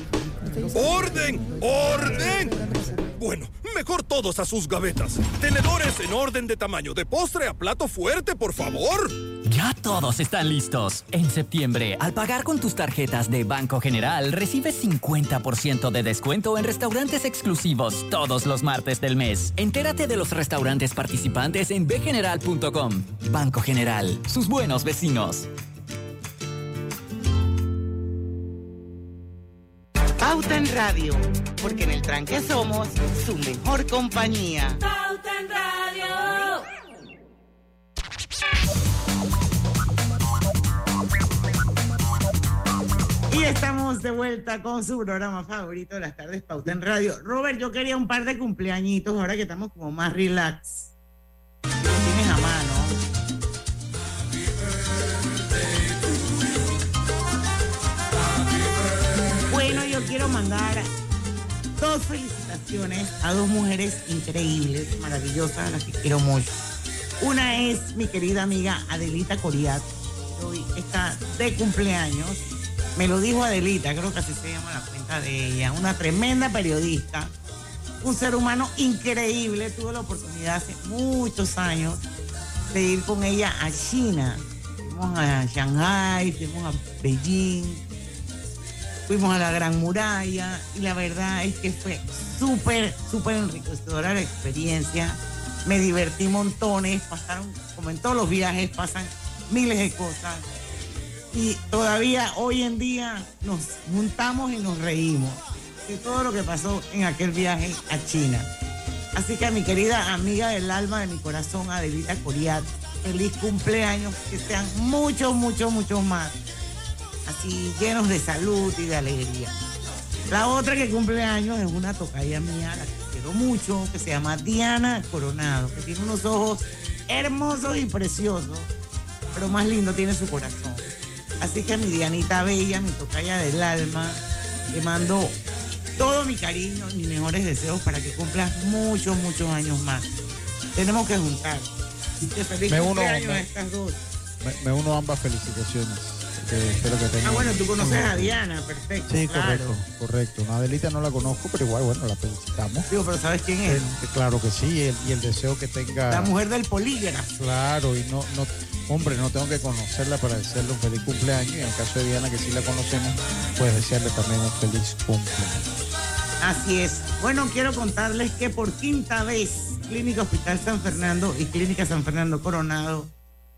¡Orden! ¡Orden! Bueno, mejor todos a sus gavetas. Tenedores en orden de tamaño, de postre a plato fuerte, por favor. Ya todos están listos. En septiembre, al pagar con tus tarjetas de Banco General, recibes 50% de descuento en restaurantes exclusivos todos los martes del mes. Entérate de los restaurantes participantes en bgeneral.com. Banco General, sus buenos vecinos. Pauta en Radio, porque en el tranque somos su mejor compañía. Pauta en Radio. Y estamos de vuelta con su programa favorito de las tardes, Pauta en Radio. Robert, yo quería un par de cumpleañitos ahora que estamos como más relax. Quiero mandar dos felicitaciones a dos mujeres increíbles, maravillosas, a las que quiero mucho. Una es mi querida amiga Adelita Coriat, hoy está de cumpleaños. Me lo dijo Adelita, creo que así se llama la cuenta de ella. Una tremenda periodista, un ser humano increíble. Tuve la oportunidad hace muchos años de ir con ella a China. Fuimos a Shanghai, fuimos a Beijing, fuimos a la Gran Muralla y la verdad es que fue súper, súper enriquecedora la experiencia. Me divertí montones, pasaron, como en todos los viajes, pasan miles de cosas. Y todavía hoy en día nos juntamos y nos reímos de todo lo que pasó en aquel viaje a China. Así que a mi querida amiga del alma de mi corazón, Adelita Coriat, feliz cumpleaños, que sean muchos, muchos, muchos más así llenos de salud y de alegría. La otra que cumple años es una tocaya mía, la que quiero mucho, que se llama Diana Coronado, que tiene unos ojos hermosos y preciosos, pero más lindo tiene su corazón. Así que a mi Dianita Bella, mi tocaya del alma, le mando todo mi cariño y mis mejores deseos para que cumplas muchos, muchos años más. Tenemos que juntar. Feliz Me uno, a estas dos. Me, me uno a ambas felicitaciones. Que espero que tengan- Ah, bueno, tú conoces a Diana, perfecto. Sí, claro. correcto, correcto. Una Adelita no la conozco, pero igual, bueno, la felicitamos. Digo, pero ¿sabes quién es? Claro que sí, y el, y el deseo que tenga. La mujer del polígrafo. Claro, y no, no, hombre, no tengo que conocerla para desearle un feliz cumpleaños. Y en el caso de Diana, que sí la conocemos, pues desearle también un feliz cumpleaños. Así es. Bueno, quiero contarles que por quinta vez Clínica Hospital San Fernando y Clínica San Fernando Coronado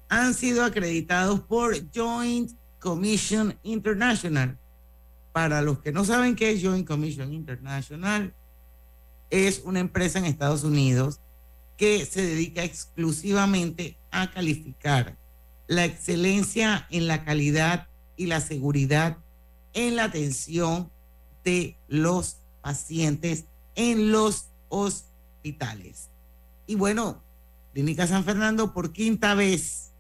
han sido acreditados por Joint Commission International. Para los que no saben qué es Joint Commission International, es una empresa en Estados Unidos que se dedica exclusivamente a calificar la excelencia en la calidad y la seguridad en la atención de los pacientes en los hospitales. Y bueno, Clínica San Fernando por quinta vez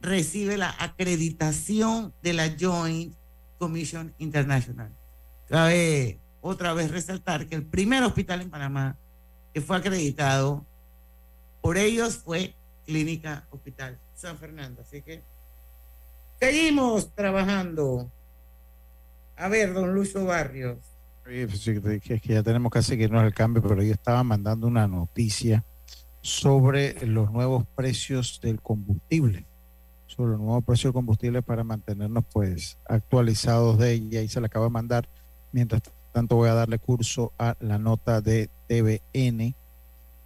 recibe la acreditación de la Joint Commission International. Cabe otra vez resaltar que el primer hospital en Panamá que fue acreditado por ellos fue Clínica Hospital San Fernando. Así que seguimos trabajando. A ver, don Lucho Barrios. Oye, pues que- ya tenemos que seguirnos el cambio, pero yo estaba mandando una noticia sobre los nuevos precios del combustible, sobre los nuevos precios del combustible para mantenernos pues actualizados de ella y se la acabo de mandar. Mientras tanto voy a darle curso a la nota de TVN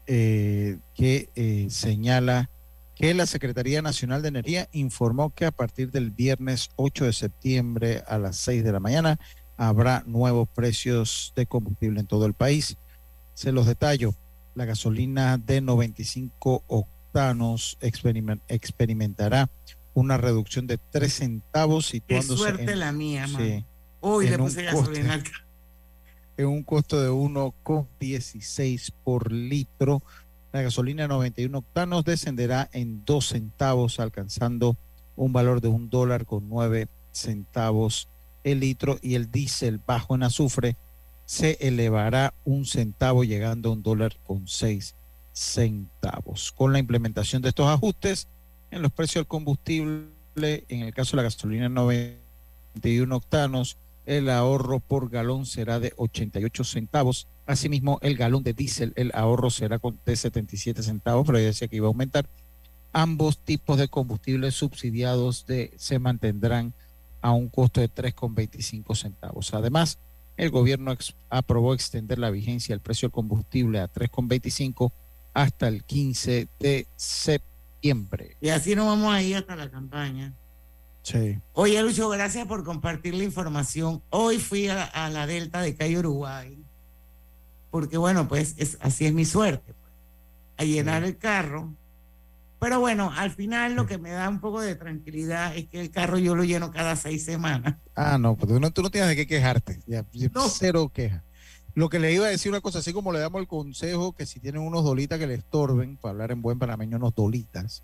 eh, que eh, señala que la Secretaría Nacional de Energía informó que a partir del viernes 8 de septiembre a las 6 de la mañana habrá nuevos precios de combustible en todo el país. Se los detallo. La gasolina de 95 octanos experimentará una reducción de 3 centavos situándose Qué suerte en, la mía, man. sí, Hoy le puse gasolina al coste- en un costo de 1,16 por litro. La gasolina 91 octanos descenderá en 2 centavos, alcanzando un valor de un dólar con 9 centavos el litro. Y el diésel bajo en azufre se elevará un centavo, llegando a un dólar con 6 centavos. Con la implementación de estos ajustes en los precios del combustible, en el caso de la gasolina 91 octanos, el ahorro por galón será de 88 centavos. Asimismo, el galón de diésel, el ahorro será de 77 centavos, pero ya decía que iba a aumentar. Ambos tipos de combustibles subsidiados se mantendrán a un costo de 3,25 centavos. Además, el gobierno aprobó extender la vigencia del precio del combustible a 3,25 hasta el 15 de septiembre. Y así nos vamos a ir hasta la campaña. Sí. Oye, Lucho, gracias por compartir la información. Hoy fui a, a la Delta de Cayo Uruguay, porque bueno, pues es, así es mi suerte, pues, a llenar el carro. Pero bueno, al final lo que me da un poco de tranquilidad es que el carro yo lo lleno cada seis semanas. Ah, no, pues tú no, tú no tienes de qué quejarte. Ya, Cero queja. Lo que le iba a decir una cosa, así como le damos el consejo que si tienen unos dolitas que le estorben, para hablar en buen panameño, unos dolitas,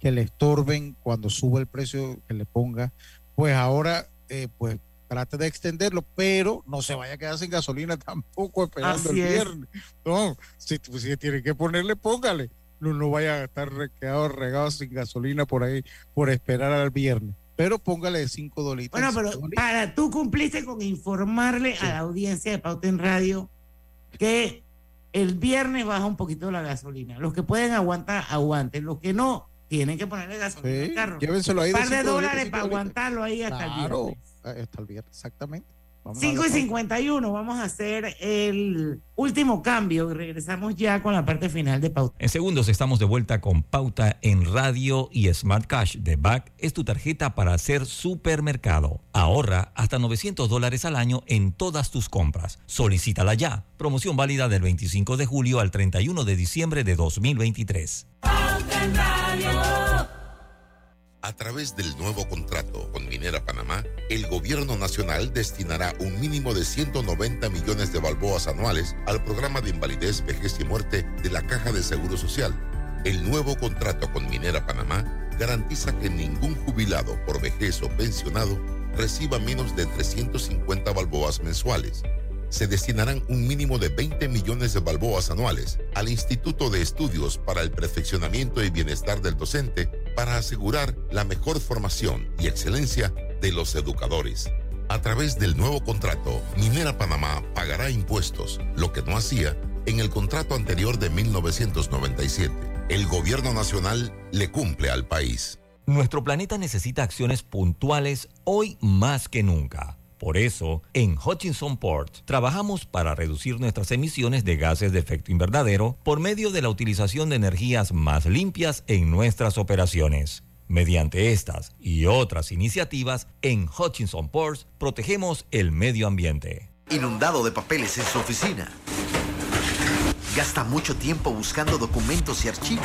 que le estorben cuando sube el precio que le ponga, pues ahora, eh, pues trate de extenderlo, pero no se vaya a quedar sin gasolina [laughs] tampoco esperando Así el es. viernes. No, si, si tiene que ponerle, póngale. No, no vaya a estar quedado regado sin gasolina por ahí, por esperar al viernes. Pero póngale cinco dolitas. Bueno, pero para tú cumpliste con informarle a la audiencia de Pauta en Radio que el viernes baja un poquito la gasolina. Los que pueden aguantar, aguanten. Los que no, tienen que ponerle gasolina Sí, al carro. llévenselo ahí Un de par de dólares, para aguantarlo ahí hasta el Claro, viernes. hasta el viernes, exactamente. Vamos a 5 y la pausa. 51, vamos a hacer el último cambio y regresamos ya con la parte final de Pauta. En segundos estamos de vuelta con Pauta en Radio y Smart Cash de BAC es tu tarjeta para hacer supermercado. Ahorra hasta 900 dólares al año en todas tus compras. Solicítala ya. Promoción válida del 25 de julio al 31 de diciembre de 2023. A través del nuevo contrato con Minera Panamá, el gobierno nacional destinará un mínimo de 190 millones de balboas anuales al programa de invalidez, vejez y muerte de la Caja de Seguro Social. El nuevo contrato con Minera Panamá garantiza que ningún jubilado por vejez o pensionado reciba menos de 350 balboas mensuales. Se destinarán un mínimo de 20 millones de balboas anuales al Instituto de Estudios para el Perfeccionamiento y Bienestar del Docente para asegurar la mejor formación y excelencia de los educadores. A través del nuevo contrato, Minera Panamá pagará impuestos, lo que no hacía en el contrato anterior de 1997. El gobierno nacional le cumple al país. Nuestro planeta necesita acciones puntuales hoy más que nunca. Por eso, en Hutchinson Port trabajamos para reducir nuestras emisiones de gases de efecto invernadero por medio de la utilización de energías más limpias en nuestras operaciones. Mediante estas y otras iniciativas, en Hutchinson Ports protegemos el medio ambiente. Inundado de papeles en su oficina. Gasta mucho tiempo buscando documentos y archivos.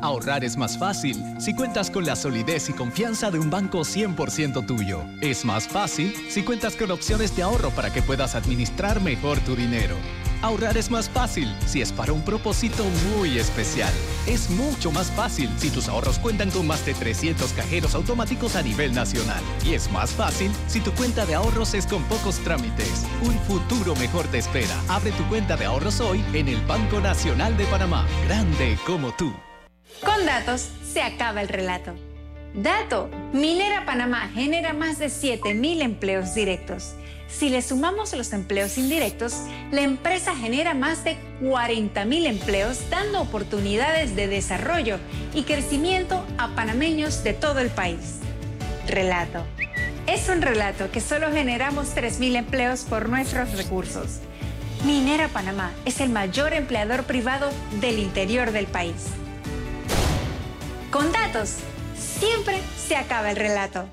Ahorrar es más fácil si cuentas con la solidez y confianza de un banco 100% tuyo. Es más fácil si cuentas con opciones de ahorro para que puedas administrar mejor tu dinero. Ahorrar es más fácil si es para un propósito muy especial. Es mucho más fácil si tus ahorros cuentan con más de 300 cajeros automáticos a nivel nacional. Y es más fácil si tu cuenta de ahorros es con pocos trámites. Un futuro mejor te espera. Abre tu cuenta de ahorros hoy en el Banco Nacional de Panamá. Grande como tú. Con datos se acaba el relato. Dato, Minera Panamá genera más de 7.000 empleos directos. Si le sumamos los empleos indirectos, la empresa genera más de 40.000 empleos dando oportunidades de desarrollo y crecimiento a panameños de todo el país. Relato. Es un relato que solo generamos 3.000 empleos por nuestros recursos. Minera Panamá es el mayor empleador privado del interior del país. Con datos, siempre se acaba el relato.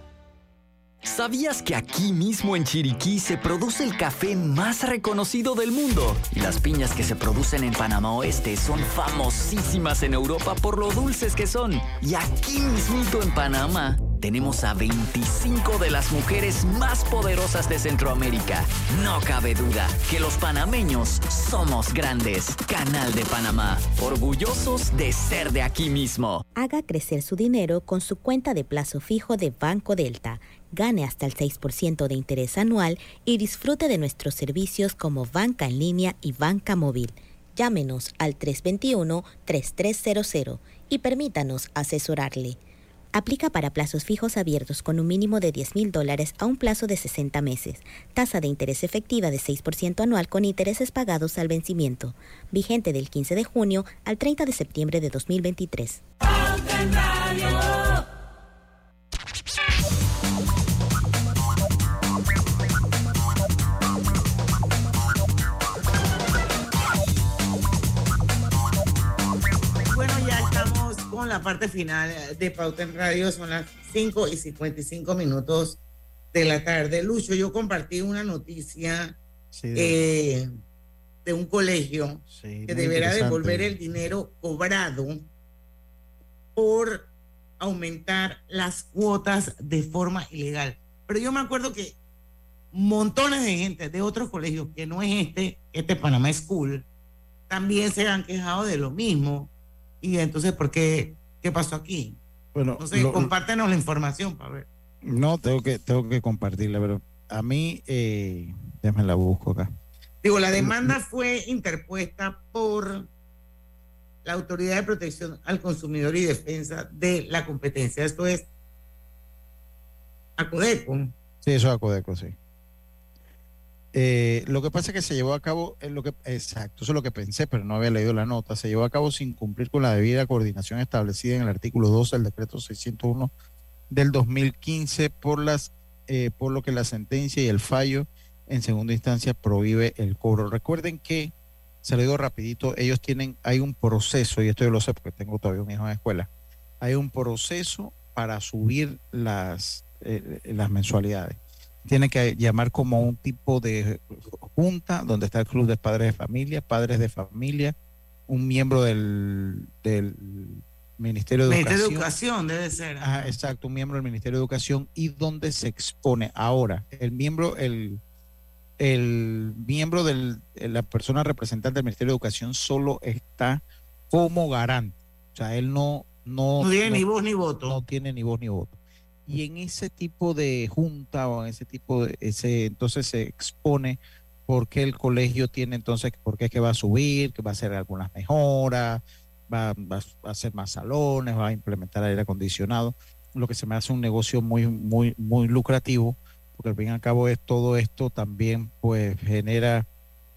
¿Sabías que aquí mismo en Chiriquí se produce el café más reconocido del mundo? Y las piñas que se producen en Panamá Oeste son famosísimas en Europa por lo dulces que son. Y aquí mismito en Panamá tenemos a 25 de las mujeres más poderosas de Centroamérica. No cabe duda que los panameños somos grandes. Canal de Panamá, orgullosos de ser de aquí mismo. Haga crecer su dinero con su cuenta de plazo fijo de Banco Delta. Gane hasta el 6% de interés anual y disfrute de nuestros servicios como banca en línea y banca móvil. Llámenos al 321-3300 y permítanos asesorarle. Aplica para plazos fijos abiertos con un mínimo de 10 mil dólares a un plazo de 60 meses. Tasa de interés efectiva de 6% anual con intereses pagados al vencimiento. Vigente del 15 de junio al 30 de septiembre de 2023. Con la parte final de Pauta en Radio. Son las 5 y 55 minutos de la tarde. Lucho, yo compartí una noticia eh, de un colegio que deberá devolver el dinero cobrado por aumentar las cuotas de forma ilegal. Pero yo me acuerdo que montones de gente de otros colegios que no es este, este Panamá School, también se han quejado de lo mismo y entonces, ¿por qué? ¿Qué pasó aquí? Bueno, no sé, compártenos la información para ver. No, tengo que, tengo que compartirla, pero a mí, eh, déjame la busco acá. Digo, la demanda fue interpuesta por la Autoridad de Protección al Consumidor y Defensa de la Competencia. Esto es ACODECO. Sí, eso es ACODECO, sí. Eh, lo que pasa es que se llevó a cabo, lo que, exacto, eso es lo que pensé, pero no había leído la nota, se llevó a cabo sin cumplir con la debida coordinación establecida en el artículo 12 del decreto 601 del 2015 por, las, eh, por lo que la sentencia y el fallo en segunda instancia prohíbe el cobro. Recuerden que, se lo digo rapidito, ellos tienen, hay un proceso, y esto yo lo sé porque tengo todavía un hijo en la escuela, hay un proceso para subir las, eh, las mensualidades tiene que llamar como un tipo de junta donde está el club de padres de familia, padres de familia, un miembro del, del Ministerio de Ministerio Educación. de Educación debe ser. exacto, un miembro del Ministerio de Educación y donde se expone ahora el miembro, el, el miembro de la persona representante del Ministerio de Educación solo está como garante. O sea, él no, no, no tiene ni voz ni voto. No tiene ni voz ni voto y en ese tipo de junta o en ese tipo de ese entonces se expone por qué el colegio tiene entonces por qué es que va a subir que va a hacer algunas mejoras va, a hacer más salones va a implementar aire acondicionado lo que se me hace un negocio muy muy muy lucrativo porque al fin y al cabo es todo esto también pues genera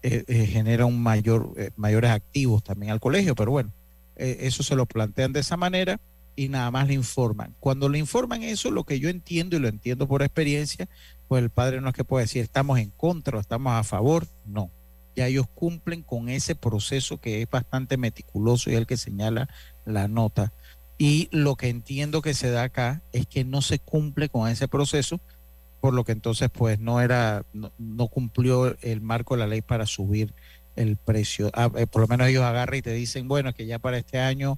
eh, eh, genera un mayor eh, mayores activos también al colegio pero bueno eso se lo plantean de esa manera y nada más le informan. Cuando le informan eso, lo que yo entiendo y lo entiendo por experiencia, pues el padre no es que pueda decir estamos en contra o estamos a favor, no. Ya ellos cumplen con ese proceso que es bastante meticuloso y el que señala la nota. Y lo que entiendo que se da acá es que no se cumple con ese proceso, por lo que entonces pues no era, no, cumplió el marco de la ley para subir el precio. Ah, eh, por lo menos ellos agarran y te dicen, bueno, que ya para este año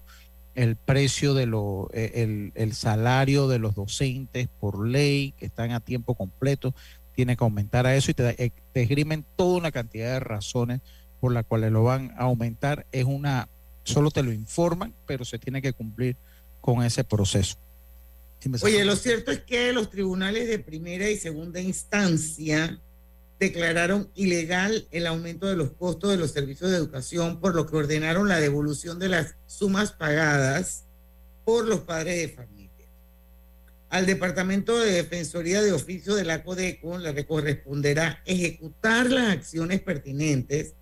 el precio de lo, eh, el, salario de los docentes por ley que están a tiempo completo tiene que aumentar a eso y te, eh, te esgrimen toda una cantidad de razones por las cuales lo van a aumentar. Es una, solo te lo informan, pero se tiene que cumplir con ese proceso. Oye, lo cierto es que los tribunales de primera y segunda instancia declararon ilegal el aumento de los costos de los servicios de educación, por lo que ordenaron la devolución de las sumas pagadas por los padres de familia. Al Departamento de Defensoría de Oficio de la CODECO le corresponderá ejecutar las acciones pertinentes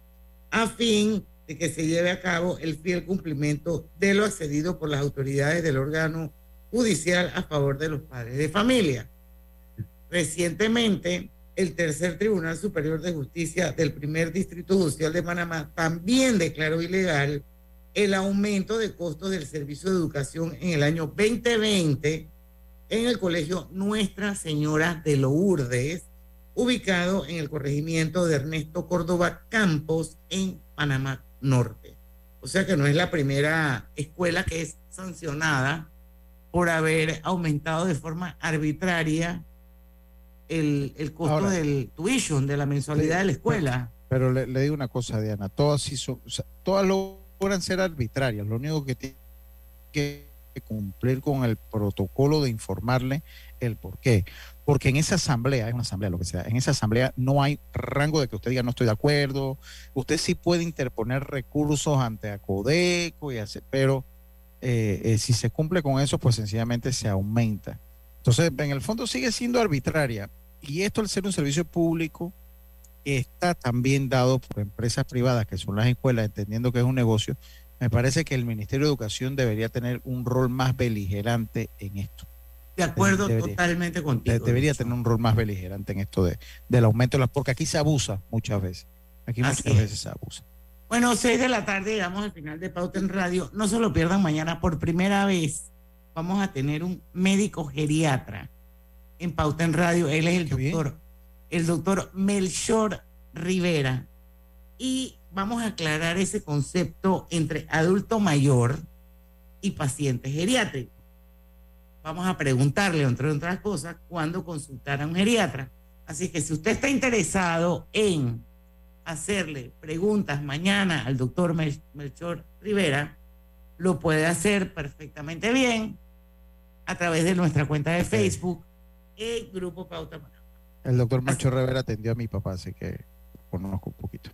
a fin de que se lleve a cabo el fiel cumplimiento de lo accedido por las autoridades del órgano judicial a favor de los padres de familia. Recientemente, el tercer Tribunal Superior de Justicia del primer Distrito Judicial de Panamá también declaró ilegal el aumento de costos del servicio de educación en el año 2020 en el colegio Nuestra Señora de Lourdes, ubicado en el corregimiento de Ernesto Córdoba Campos en Panamá Norte. O sea que no es la primera escuela que es sancionada por haber aumentado de forma arbitraria el, el costo del tuition, de la mensualidad de la escuela. Pero le, digo una cosa, Diana, todas, sí son, todas logran ser arbitrarias, lo único que tiene que cumplir con el protocolo de informarle el por qué. Porque en esa asamblea, es una asamblea, lo que sea, en esa asamblea no hay rango de que usted diga no estoy de acuerdo. Usted sí puede interponer recursos ante ACODECO y hacer, pero eh, eh, si se cumple con eso, pues sencillamente se aumenta. Entonces, en el fondo sigue siendo arbitraria. Y esto al ser un servicio público está también dado por empresas privadas, que son las escuelas, entendiendo que es un negocio, me parece que el Ministerio de Educación debería tener un rol más beligerante en esto. De acuerdo totalmente contigo. debería tener un rol más beligerante en esto de, del aumento de las, porque aquí se abusa muchas veces. Aquí muchas veces se abusa. Bueno, seis de la tarde, llegamos al final de Pauta en Radio. No se lo pierdan mañana por primera vez. Vamos a tener un médico geriatra en Pauta en Radio. Él es el doctor, el doctor Melchor Rivera. Y vamos a aclarar ese concepto entre adulto mayor y paciente geriátrico. Vamos a preguntarle, entre otras cosas, cuándo consultar a un geriatra. Así que si usted está interesado en hacerle preguntas mañana al doctor Melchor Rivera, lo puede hacer perfectamente bien a través de nuestra cuenta de Facebook, el Grupo Pauta El doctor Melchor Rivera atendió a mi papá, así que conozco un poquito.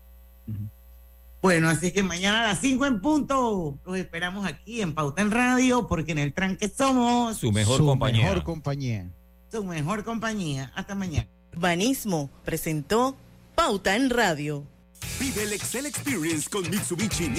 Bueno, así que mañana a las 5 en punto los esperamos aquí en Pauta en Radio, porque en el tranque somos su mejor compañía. Mejor compañía. Su mejor compañía. Hasta mañana. Banismo presentó Pauta en Radio. Vive el Excel Experience con Mitsubishi